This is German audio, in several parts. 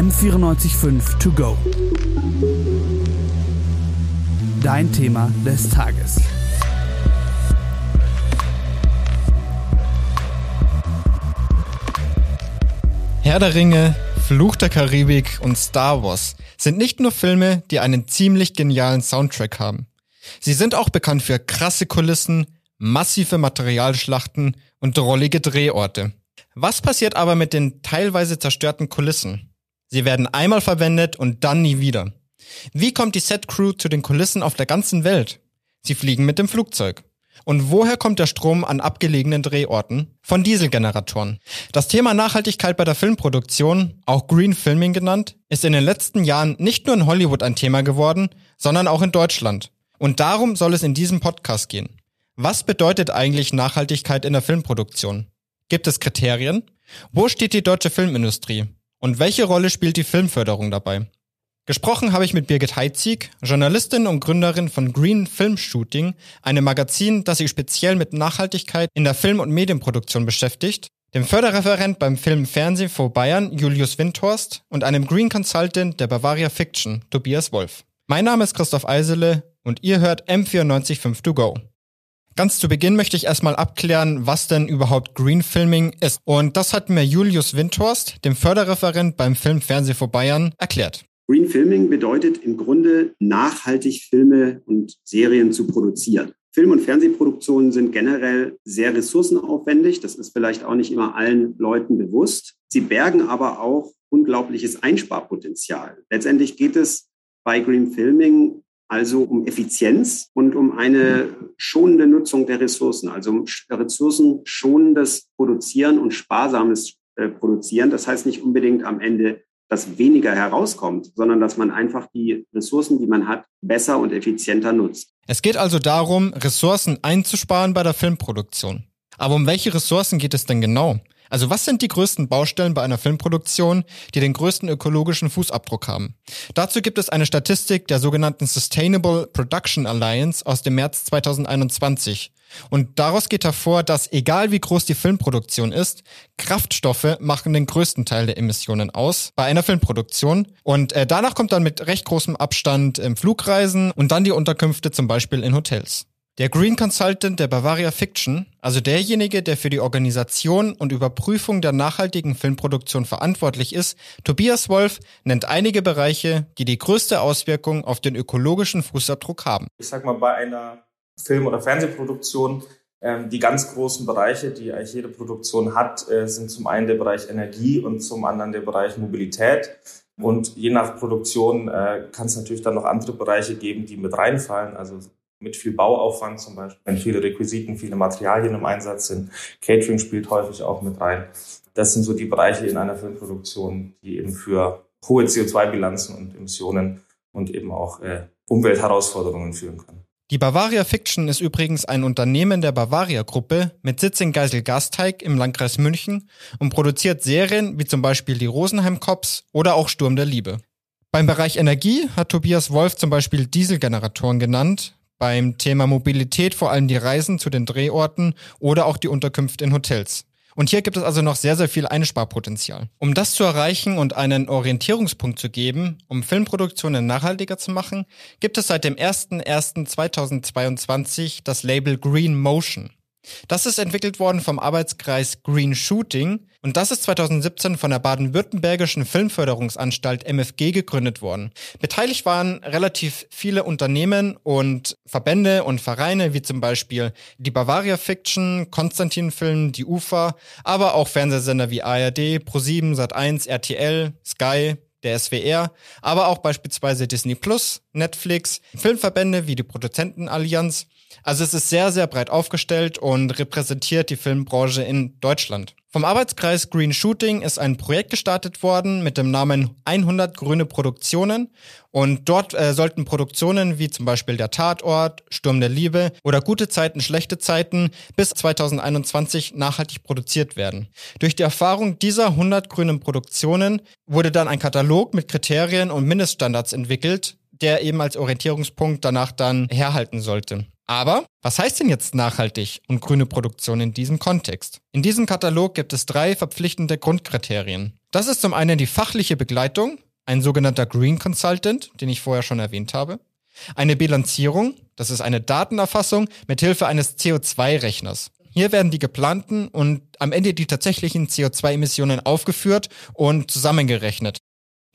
M945 To Go. Dein Thema des Tages. Herr der Ringe, Fluch der Karibik und Star Wars sind nicht nur Filme, die einen ziemlich genialen Soundtrack haben. Sie sind auch bekannt für krasse Kulissen, massive Materialschlachten und drollige Drehorte. Was passiert aber mit den teilweise zerstörten Kulissen? Sie werden einmal verwendet und dann nie wieder. Wie kommt die Set-Crew zu den Kulissen auf der ganzen Welt? Sie fliegen mit dem Flugzeug. Und woher kommt der Strom an abgelegenen Drehorten? Von Dieselgeneratoren. Das Thema Nachhaltigkeit bei der Filmproduktion, auch Green Filming genannt, ist in den letzten Jahren nicht nur in Hollywood ein Thema geworden, sondern auch in Deutschland. Und darum soll es in diesem Podcast gehen. Was bedeutet eigentlich Nachhaltigkeit in der Filmproduktion? Gibt es Kriterien? Wo steht die deutsche Filmindustrie? Und welche Rolle spielt die Filmförderung dabei? Gesprochen habe ich mit Birgit Heitzig, Journalistin und Gründerin von Green Film Shooting, einem Magazin, das sich speziell mit Nachhaltigkeit in der Film- und Medienproduktion beschäftigt, dem Förderreferent beim Film Fernsehen vor Bayern, Julius Windhorst, und einem Green Consultant der Bavaria Fiction, Tobias Wolf. Mein Name ist Christoph Eisele und ihr hört M945 to go. Ganz zu Beginn möchte ich erstmal abklären, was denn überhaupt Green Filming ist. Und das hat mir Julius Windhorst, dem Förderreferent beim Film Fernsehen vor Bayern, erklärt. Green Filming bedeutet im Grunde nachhaltig Filme und Serien zu produzieren. Film- und Fernsehproduktionen sind generell sehr ressourcenaufwendig. Das ist vielleicht auch nicht immer allen Leuten bewusst. Sie bergen aber auch unglaubliches Einsparpotenzial. Letztendlich geht es bei Green Filming also um Effizienz und um eine schonende Nutzung der Ressourcen, also um ressourcenschonendes Produzieren und sparsames äh, Produzieren. Das heißt nicht unbedingt am Ende dass weniger herauskommt, sondern dass man einfach die Ressourcen, die man hat, besser und effizienter nutzt. Es geht also darum, Ressourcen einzusparen bei der Filmproduktion. Aber um welche Ressourcen geht es denn genau? Also was sind die größten Baustellen bei einer Filmproduktion, die den größten ökologischen Fußabdruck haben? Dazu gibt es eine Statistik der sogenannten Sustainable Production Alliance aus dem März 2021. Und daraus geht hervor, dass egal wie groß die Filmproduktion ist, Kraftstoffe machen den größten Teil der Emissionen aus bei einer Filmproduktion. Und äh, danach kommt dann mit recht großem Abstand ähm, Flugreisen und dann die Unterkünfte zum Beispiel in Hotels. Der Green Consultant der Bavaria Fiction, also derjenige, der für die Organisation und Überprüfung der nachhaltigen Filmproduktion verantwortlich ist, Tobias Wolf, nennt einige Bereiche, die die größte Auswirkung auf den ökologischen Fußabdruck haben. Ich sag mal, bei einer Film- oder Fernsehproduktion ähm, die ganz großen Bereiche, die eigentlich jede Produktion hat, äh, sind zum einen der Bereich Energie und zum anderen der Bereich Mobilität. Und je nach Produktion äh, kann es natürlich dann noch andere Bereiche geben, die mit reinfallen. Also mit viel Bauaufwand zum Beispiel, wenn viele Requisiten, viele Materialien im Einsatz sind. Catering spielt häufig auch mit rein. Das sind so die Bereiche in einer Filmproduktion, die eben für hohe CO2-Bilanzen und Emissionen und eben auch äh, Umweltherausforderungen führen können. Die Bavaria Fiction ist übrigens ein Unternehmen der Bavaria Gruppe mit Sitz in Geisel-Gasteig im Landkreis München und produziert Serien wie zum Beispiel die Rosenheim Cops oder auch Sturm der Liebe. Beim Bereich Energie hat Tobias Wolf zum Beispiel Dieselgeneratoren genannt, beim Thema Mobilität vor allem die Reisen zu den Drehorten oder auch die Unterkünfte in Hotels. Und hier gibt es also noch sehr, sehr viel Einsparpotenzial. Um das zu erreichen und einen Orientierungspunkt zu geben, um Filmproduktionen nachhaltiger zu machen, gibt es seit dem 01.01.2022 das Label Green Motion. Das ist entwickelt worden vom Arbeitskreis Green Shooting und das ist 2017 von der baden-württembergischen Filmförderungsanstalt MFG gegründet worden. Beteiligt waren relativ viele Unternehmen und Verbände und Vereine, wie zum Beispiel die Bavaria Fiction, Konstantin Film, die UFA, aber auch Fernsehsender wie ARD, Pro7, Sat1, RTL, Sky, der SWR, aber auch beispielsweise Disney Plus, Netflix, Filmverbände wie die Produzentenallianz also es ist sehr, sehr breit aufgestellt und repräsentiert die Filmbranche in Deutschland. Vom Arbeitskreis Green Shooting ist ein Projekt gestartet worden mit dem Namen 100 grüne Produktionen und dort äh, sollten Produktionen wie zum Beispiel der Tatort, Sturm der Liebe oder Gute Zeiten, schlechte Zeiten bis 2021 nachhaltig produziert werden. Durch die Erfahrung dieser 100 grünen Produktionen wurde dann ein Katalog mit Kriterien und Mindeststandards entwickelt, der eben als Orientierungspunkt danach dann herhalten sollte. Aber was heißt denn jetzt nachhaltig und grüne Produktion in diesem Kontext? In diesem Katalog gibt es drei verpflichtende Grundkriterien. Das ist zum einen die fachliche Begleitung, ein sogenannter Green Consultant, den ich vorher schon erwähnt habe. Eine Bilanzierung, das ist eine Datenerfassung mit Hilfe eines CO2-Rechners. Hier werden die geplanten und am Ende die tatsächlichen CO2-Emissionen aufgeführt und zusammengerechnet.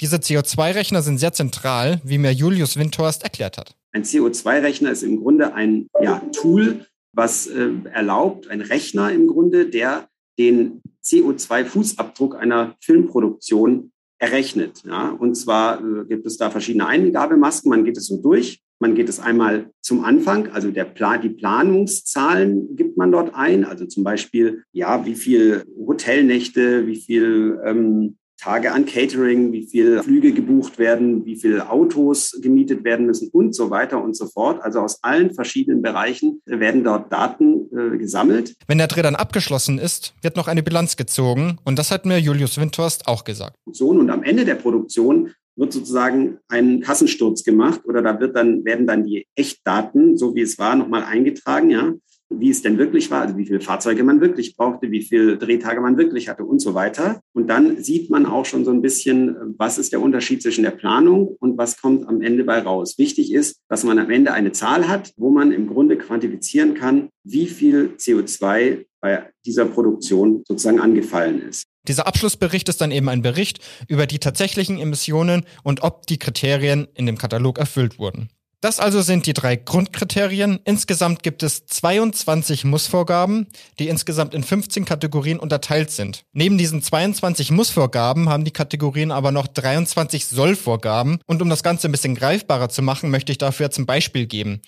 Diese CO2-Rechner sind sehr zentral, wie mir Julius Windhorst erklärt hat. Ein CO2-Rechner ist im Grunde ein ja, Tool, was äh, erlaubt, ein Rechner im Grunde, der den CO2-Fußabdruck einer Filmproduktion errechnet. Ja? Und zwar äh, gibt es da verschiedene Eingabemasken. Man geht es so durch. Man geht es einmal zum Anfang, also der Plan, die Planungszahlen gibt man dort ein, also zum Beispiel, ja, wie viel Hotelnächte, wie viel ähm, Tage an Catering, wie viele Flüge gebucht werden, wie viele Autos gemietet werden müssen und so weiter und so fort. Also aus allen verschiedenen Bereichen werden dort Daten äh, gesammelt. Wenn der Dreh dann abgeschlossen ist, wird noch eine Bilanz gezogen und das hat mir Julius Windhorst auch gesagt. Und am Ende der Produktion wird sozusagen ein Kassensturz gemacht oder da wird dann, werden dann die Echtdaten, so wie es war, nochmal eingetragen, ja wie es denn wirklich war, also wie viele Fahrzeuge man wirklich brauchte, wie viele Drehtage man wirklich hatte und so weiter. Und dann sieht man auch schon so ein bisschen, was ist der Unterschied zwischen der Planung und was kommt am Ende bei raus. Wichtig ist, dass man am Ende eine Zahl hat, wo man im Grunde quantifizieren kann, wie viel CO2 bei dieser Produktion sozusagen angefallen ist. Dieser Abschlussbericht ist dann eben ein Bericht über die tatsächlichen Emissionen und ob die Kriterien in dem Katalog erfüllt wurden. Das also sind die drei Grundkriterien. Insgesamt gibt es 22 Mussvorgaben, die insgesamt in 15 Kategorien unterteilt sind. Neben diesen 22 Mussvorgaben haben die Kategorien aber noch 23 Sollvorgaben. Und um das Ganze ein bisschen greifbarer zu machen, möchte ich dafür zum Beispiel geben.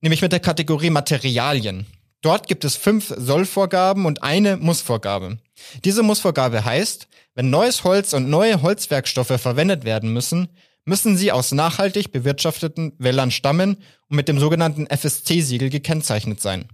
Nämlich mit der Kategorie Materialien. Dort gibt es fünf Sollvorgaben und eine Mussvorgabe. Diese Mussvorgabe heißt, wenn neues Holz und neue Holzwerkstoffe verwendet werden müssen, müssen sie aus nachhaltig bewirtschafteten Wäldern stammen und mit dem sogenannten FSC-Siegel gekennzeichnet sein.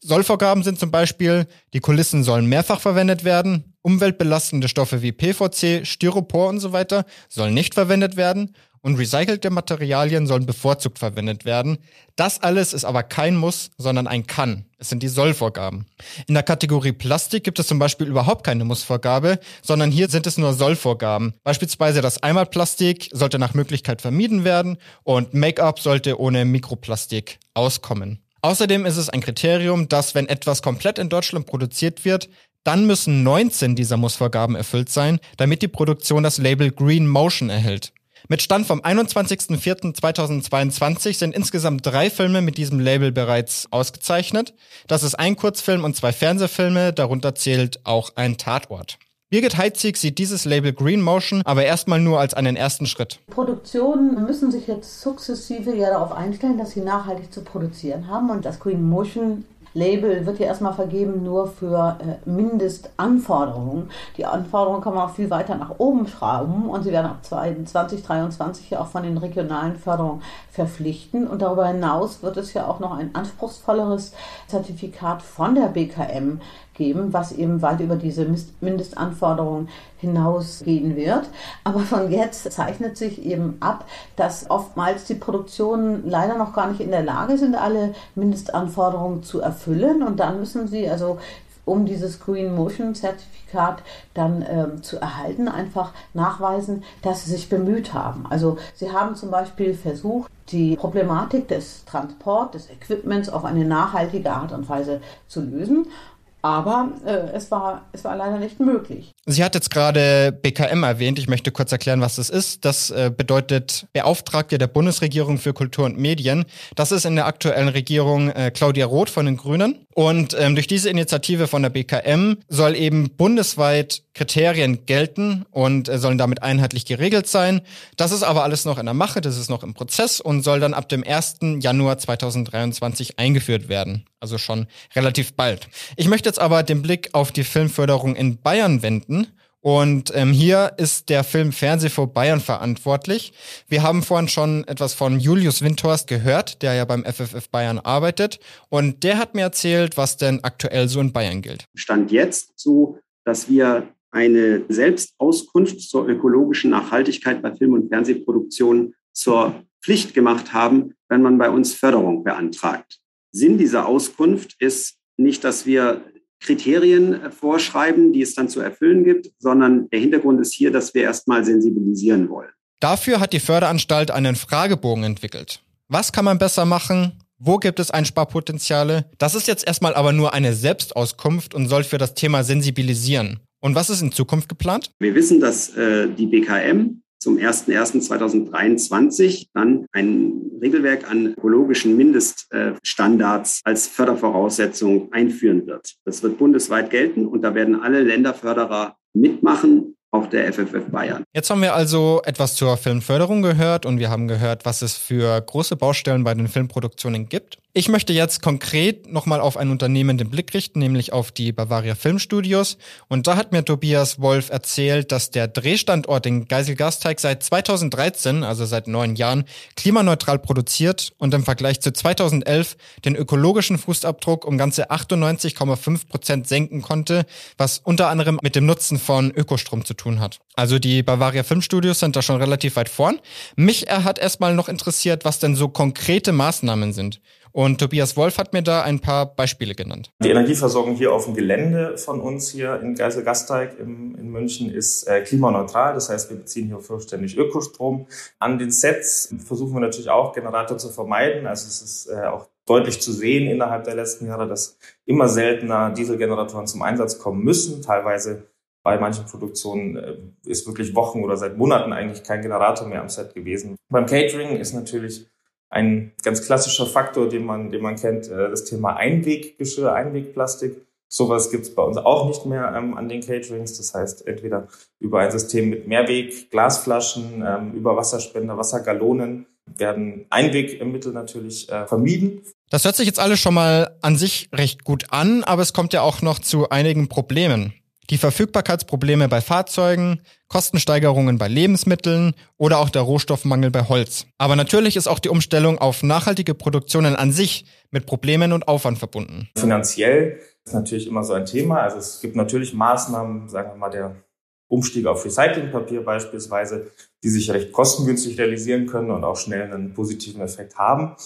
Sollvorgaben sind zum Beispiel, die Kulissen sollen mehrfach verwendet werden, umweltbelastende Stoffe wie PVC, Styropor und so weiter sollen nicht verwendet werden und recycelte Materialien sollen bevorzugt verwendet werden. Das alles ist aber kein Muss, sondern ein Kann. Es sind die Sollvorgaben. In der Kategorie Plastik gibt es zum Beispiel überhaupt keine Mussvorgabe, sondern hier sind es nur Sollvorgaben. Beispielsweise das Einmalplastik sollte nach Möglichkeit vermieden werden und Make-up sollte ohne Mikroplastik auskommen. Außerdem ist es ein Kriterium, dass wenn etwas komplett in Deutschland produziert wird, dann müssen 19 dieser Mussvorgaben erfüllt sein, damit die Produktion das Label Green Motion erhält. Mit Stand vom 21.04.2022 sind insgesamt drei Filme mit diesem Label bereits ausgezeichnet. Das ist ein Kurzfilm und zwei Fernsehfilme, darunter zählt auch ein Tatort. Birgit Heitzig sieht dieses Label Green Motion aber erstmal nur als einen ersten Schritt. Produktionen müssen sich jetzt sukzessive ja darauf einstellen, dass sie nachhaltig zu produzieren haben und das Green Motion Label wird ja erstmal vergeben nur für äh, Mindestanforderungen. Die Anforderungen kann man auch viel weiter nach oben schrauben und sie werden ab 2023 ja auch von den regionalen Förderungen verpflichten. Und darüber hinaus wird es ja auch noch ein anspruchsvolleres Zertifikat von der BKM geben, was eben weit über diese Mindestanforderungen hinausgehen wird. Aber von jetzt zeichnet sich eben ab, dass oftmals die Produktionen leider noch gar nicht in der Lage sind, alle Mindestanforderungen zu erfüllen. Und dann müssen sie also um dieses Green Motion Zertifikat dann ähm, zu erhalten, einfach nachweisen, dass sie sich bemüht haben. Also sie haben zum Beispiel versucht, die Problematik des Transport, des Equipments auf eine nachhaltige Art und Weise zu lösen. Aber äh, es, war, es war leider nicht möglich. Sie hat jetzt gerade BKM erwähnt. Ich möchte kurz erklären, was das ist. Das äh, bedeutet Beauftragte der Bundesregierung für Kultur und Medien. Das ist in der aktuellen Regierung äh, Claudia Roth von den Grünen. Und ähm, durch diese Initiative von der BKM soll eben bundesweit Kriterien gelten und äh, sollen damit einheitlich geregelt sein. Das ist aber alles noch in der Mache, das ist noch im Prozess und soll dann ab dem 1. Januar 2023 eingeführt werden. Also schon relativ bald. Ich möchte jetzt aber den Blick auf die Filmförderung in Bayern wenden. Und ähm, hier ist der Film Fernseh vor Bayern verantwortlich. Wir haben vorhin schon etwas von Julius Windhorst gehört, der ja beim FFF Bayern arbeitet. Und der hat mir erzählt, was denn aktuell so in Bayern gilt. Stand jetzt so, dass wir eine Selbstauskunft zur ökologischen Nachhaltigkeit bei Film- und Fernsehproduktionen zur Pflicht gemacht haben, wenn man bei uns Förderung beantragt. Sinn dieser Auskunft ist nicht, dass wir Kriterien vorschreiben, die es dann zu erfüllen gibt, sondern der Hintergrund ist hier, dass wir erstmal sensibilisieren wollen. Dafür hat die Förderanstalt einen Fragebogen entwickelt. Was kann man besser machen? Wo gibt es Einsparpotenziale? Das ist jetzt erstmal aber nur eine Selbstauskunft und soll für das Thema sensibilisieren. Und was ist in Zukunft geplant? Wir wissen, dass äh, die BKM zum 01.01.2023 dann ein Regelwerk an ökologischen Mindeststandards als Fördervoraussetzung einführen wird. Das wird bundesweit gelten und da werden alle Länderförderer mitmachen auch der FFF Bayern. Jetzt haben wir also etwas zur Filmförderung gehört und wir haben gehört, was es für große Baustellen bei den Filmproduktionen gibt. Ich möchte jetzt konkret nochmal auf ein Unternehmen den Blick richten, nämlich auf die Bavaria Filmstudios. Und da hat mir Tobias Wolf erzählt, dass der Drehstandort in Geiselgasteig seit 2013, also seit neun Jahren, klimaneutral produziert und im Vergleich zu 2011 den ökologischen Fußabdruck um ganze 98,5 Prozent senken konnte, was unter anderem mit dem Nutzen von Ökostrom zu tun hat. Also die Bavaria Filmstudios sind da schon relativ weit vorn. Mich hat erstmal noch interessiert, was denn so konkrete Maßnahmen sind. Und Tobias Wolf hat mir da ein paar Beispiele genannt. Die Energieversorgung hier auf dem Gelände von uns hier in Geiselgasteig in München ist äh, klimaneutral. Das heißt, wir beziehen hier vollständig Ökostrom. An den Sets versuchen wir natürlich auch Generator zu vermeiden. Also es ist äh, auch deutlich zu sehen innerhalb der letzten Jahre, dass immer seltener Dieselgeneratoren zum Einsatz kommen müssen. Teilweise bei manchen Produktionen äh, ist wirklich Wochen oder seit Monaten eigentlich kein Generator mehr am Set gewesen. Beim Catering ist natürlich ein ganz klassischer Faktor, den man, den man kennt, äh, das Thema Einweggeschirr, Einwegplastik. Sowas gibt es bei uns auch nicht mehr ähm, an den Caterings. Das heißt, entweder über ein System mit Mehrweg, Glasflaschen, ähm, über Wasserspender, Wassergalonen werden Einwegmittel natürlich äh, vermieden. Das hört sich jetzt alles schon mal an sich recht gut an, aber es kommt ja auch noch zu einigen Problemen die Verfügbarkeitsprobleme bei Fahrzeugen, Kostensteigerungen bei Lebensmitteln oder auch der Rohstoffmangel bei Holz. Aber natürlich ist auch die Umstellung auf nachhaltige Produktionen an sich mit Problemen und Aufwand verbunden. Finanziell ist natürlich immer so ein Thema. Also es gibt natürlich Maßnahmen, sagen wir mal der Umstieg auf Recyclingpapier beispielsweise, die sich recht kostengünstig realisieren können und auch schnell einen positiven Effekt haben.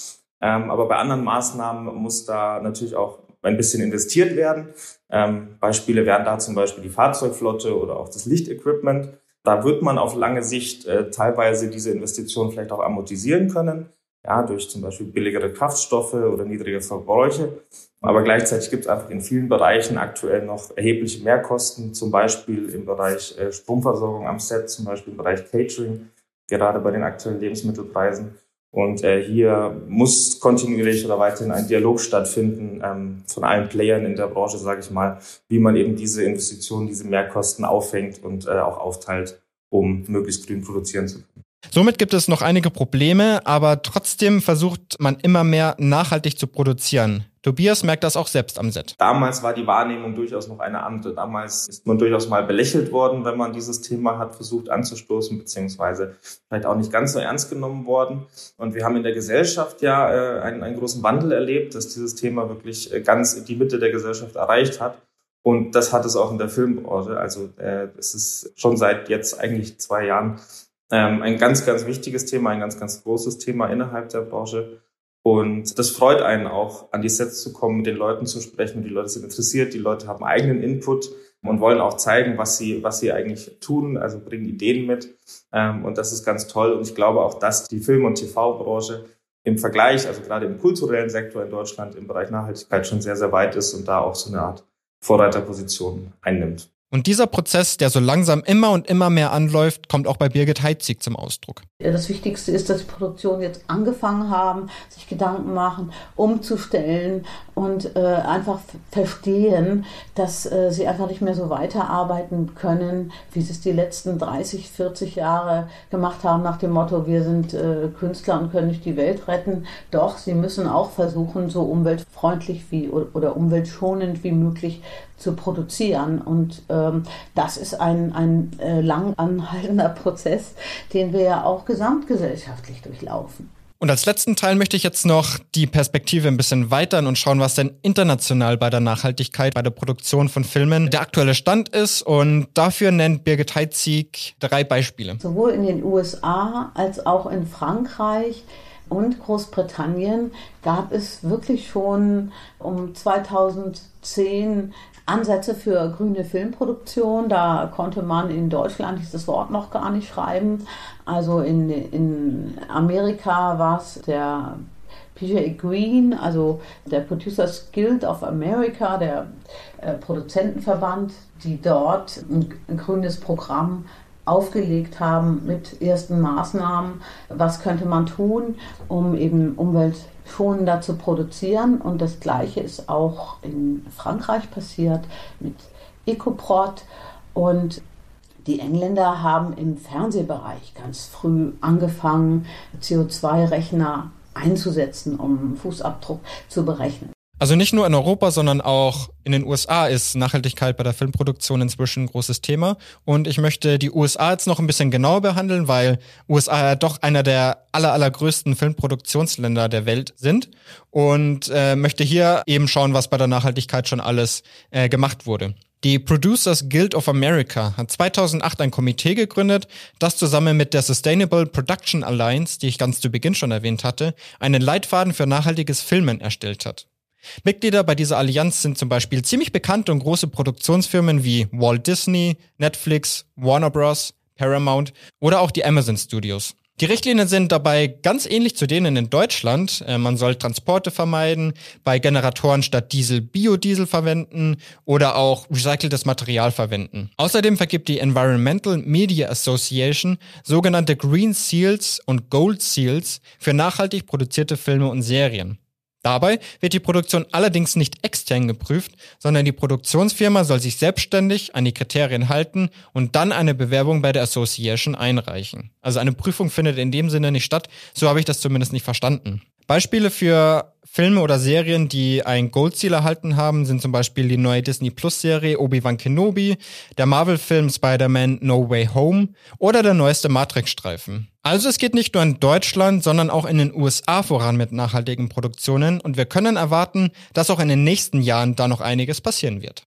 Ähm, aber bei anderen Maßnahmen muss da natürlich auch ein bisschen investiert werden. Ähm, Beispiele wären da zum Beispiel die Fahrzeugflotte oder auch das Lichtequipment. Da wird man auf lange Sicht äh, teilweise diese Investitionen vielleicht auch amortisieren können, ja, durch zum Beispiel billigere Kraftstoffe oder niedrige Verbräuche. Aber gleichzeitig gibt es einfach in vielen Bereichen aktuell noch erhebliche Mehrkosten, zum Beispiel im Bereich äh, Stromversorgung am Set, zum Beispiel im Bereich Catering, gerade bei den aktuellen Lebensmittelpreisen. Und äh, hier muss kontinuierlich oder weiterhin ein Dialog stattfinden ähm, von allen Playern in der Branche, sage ich mal, wie man eben diese Investitionen, diese Mehrkosten auffängt und äh, auch aufteilt, um möglichst grün produzieren zu können. Somit gibt es noch einige Probleme, aber trotzdem versucht man immer mehr nachhaltig zu produzieren. Tobias merkt das auch selbst am Set. Damals war die Wahrnehmung durchaus noch eine andere. Damals ist man durchaus mal belächelt worden, wenn man dieses Thema hat versucht anzustoßen, beziehungsweise vielleicht auch nicht ganz so ernst genommen worden. Und wir haben in der Gesellschaft ja äh, einen, einen großen Wandel erlebt, dass dieses Thema wirklich äh, ganz die Mitte der Gesellschaft erreicht hat. Und das hat es auch in der Filmbranche. Also äh, es ist schon seit jetzt eigentlich zwei Jahren ähm, ein ganz, ganz wichtiges Thema, ein ganz, ganz großes Thema innerhalb der Branche. Und das freut einen auch, an die Sets zu kommen, mit den Leuten zu sprechen. Die Leute sind interessiert, die Leute haben eigenen Input und wollen auch zeigen, was sie, was sie eigentlich tun, also bringen Ideen mit. Ähm, und das ist ganz toll. Und ich glaube auch, dass die Film- und TV-Branche im Vergleich, also gerade im kulturellen Sektor in Deutschland im Bereich Nachhaltigkeit schon sehr, sehr weit ist und da auch so eine Art Vorreiterposition einnimmt. Und dieser Prozess, der so langsam immer und immer mehr anläuft, kommt auch bei Birgit Heitzig zum Ausdruck. Das Wichtigste ist, dass die Produktionen jetzt angefangen haben, sich Gedanken machen, umzustellen und äh, einfach verstehen, dass äh, sie einfach nicht mehr so weiterarbeiten können, wie sie es die letzten 30, 40 Jahre gemacht haben, nach dem Motto, wir sind äh, Künstler und können nicht die Welt retten. Doch, sie müssen auch versuchen, so umweltfreundlich wie oder umweltschonend wie möglich zu produzieren. Und ähm, das ist ein, ein äh, lang anhaltender Prozess, den wir ja auch gesamtgesellschaftlich durchlaufen. Und als letzten Teil möchte ich jetzt noch die Perspektive ein bisschen weitern und schauen, was denn international bei der Nachhaltigkeit, bei der Produktion von Filmen der aktuelle Stand ist. Und dafür nennt Birgit Heitzig drei Beispiele. Sowohl in den USA als auch in Frankreich und Großbritannien gab es wirklich schon um 2010 Ansätze für grüne Filmproduktion. Da konnte man in Deutschland dieses Wort noch gar nicht schreiben. Also in, in Amerika war es der PJ Green, also der Producers Guild of America, der äh, Produzentenverband, die dort ein, ein grünes Programm aufgelegt haben mit ersten Maßnahmen. Was könnte man tun, um eben umweltschonender zu produzieren? Und das Gleiche ist auch in Frankreich passiert mit EcoProd. Und die Engländer haben im Fernsehbereich ganz früh angefangen, CO2-Rechner einzusetzen, um Fußabdruck zu berechnen. Also nicht nur in Europa, sondern auch in den USA ist Nachhaltigkeit bei der Filmproduktion inzwischen ein großes Thema. Und ich möchte die USA jetzt noch ein bisschen genauer behandeln, weil USA ja doch einer der aller, allergrößten Filmproduktionsländer der Welt sind. Und äh, möchte hier eben schauen, was bei der Nachhaltigkeit schon alles äh, gemacht wurde. Die Producers Guild of America hat 2008 ein Komitee gegründet, das zusammen mit der Sustainable Production Alliance, die ich ganz zu Beginn schon erwähnt hatte, einen Leitfaden für nachhaltiges Filmen erstellt hat. Mitglieder bei dieser Allianz sind zum Beispiel ziemlich bekannte und große Produktionsfirmen wie Walt Disney, Netflix, Warner Bros., Paramount oder auch die Amazon Studios. Die Richtlinien sind dabei ganz ähnlich zu denen in Deutschland. Äh, man soll Transporte vermeiden, bei Generatoren statt Diesel Biodiesel verwenden oder auch recyceltes Material verwenden. Außerdem vergibt die Environmental Media Association sogenannte Green Seals und Gold Seals für nachhaltig produzierte Filme und Serien. Dabei wird die Produktion allerdings nicht extern geprüft, sondern die Produktionsfirma soll sich selbstständig an die Kriterien halten und dann eine Bewerbung bei der Association einreichen. Also eine Prüfung findet in dem Sinne nicht statt, so habe ich das zumindest nicht verstanden. Beispiele für Filme oder Serien, die ein Gold Seal erhalten haben, sind zum Beispiel die neue Disney Plus Serie Obi-Wan Kenobi, der Marvel-Film Spider-Man No Way Home oder der neueste Matrix-Streifen. Also es geht nicht nur in Deutschland, sondern auch in den USA voran mit nachhaltigen Produktionen und wir können erwarten, dass auch in den nächsten Jahren da noch einiges passieren wird.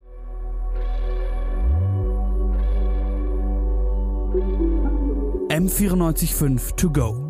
M945 to go.